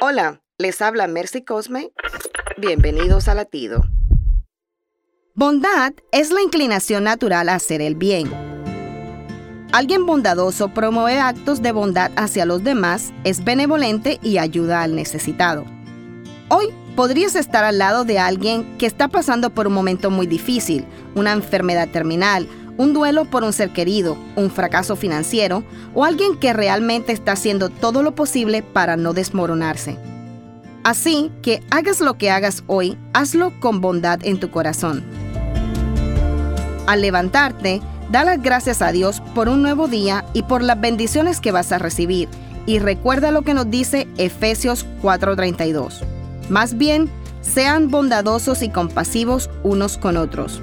Hola, les habla Mercy Cosme. Bienvenidos a Latido. Bondad es la inclinación natural a hacer el bien. Alguien bondadoso promueve actos de bondad hacia los demás, es benevolente y ayuda al necesitado. Hoy podrías estar al lado de alguien que está pasando por un momento muy difícil, una enfermedad terminal, un duelo por un ser querido, un fracaso financiero o alguien que realmente está haciendo todo lo posible para no desmoronarse. Así que hagas lo que hagas hoy, hazlo con bondad en tu corazón. Al levantarte, da las gracias a Dios por un nuevo día y por las bendiciones que vas a recibir. Y recuerda lo que nos dice Efesios 4:32. Más bien, sean bondadosos y compasivos unos con otros.